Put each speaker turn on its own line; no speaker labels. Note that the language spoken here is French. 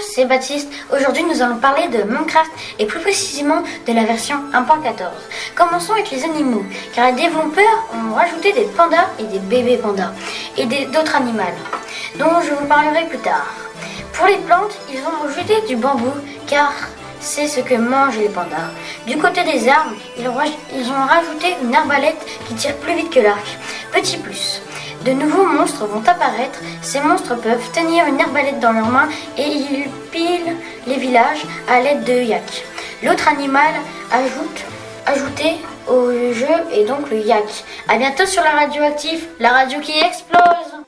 c'est Baptiste. Aujourd'hui, nous allons parler de Minecraft et plus précisément de la version 1.14. Commençons avec les animaux, car les développeurs ont rajouté des pandas et des bébés pandas et d'autres animaux, dont je vous parlerai plus tard. Pour les plantes, ils ont rajouté du bambou, car c'est ce que mangent les pandas. Du côté des armes, ils ont rajouté une arbalète qui tire plus vite que l'arc. Petit plus. De nouveaux monstres vont apparaître. Ces monstres peuvent tenir une arbalète dans leurs mains et ils pilent les villages à l'aide de yak. L'autre animal ajoute, ajouté au jeu est donc le yak. A bientôt sur la radioactive, la radio qui explose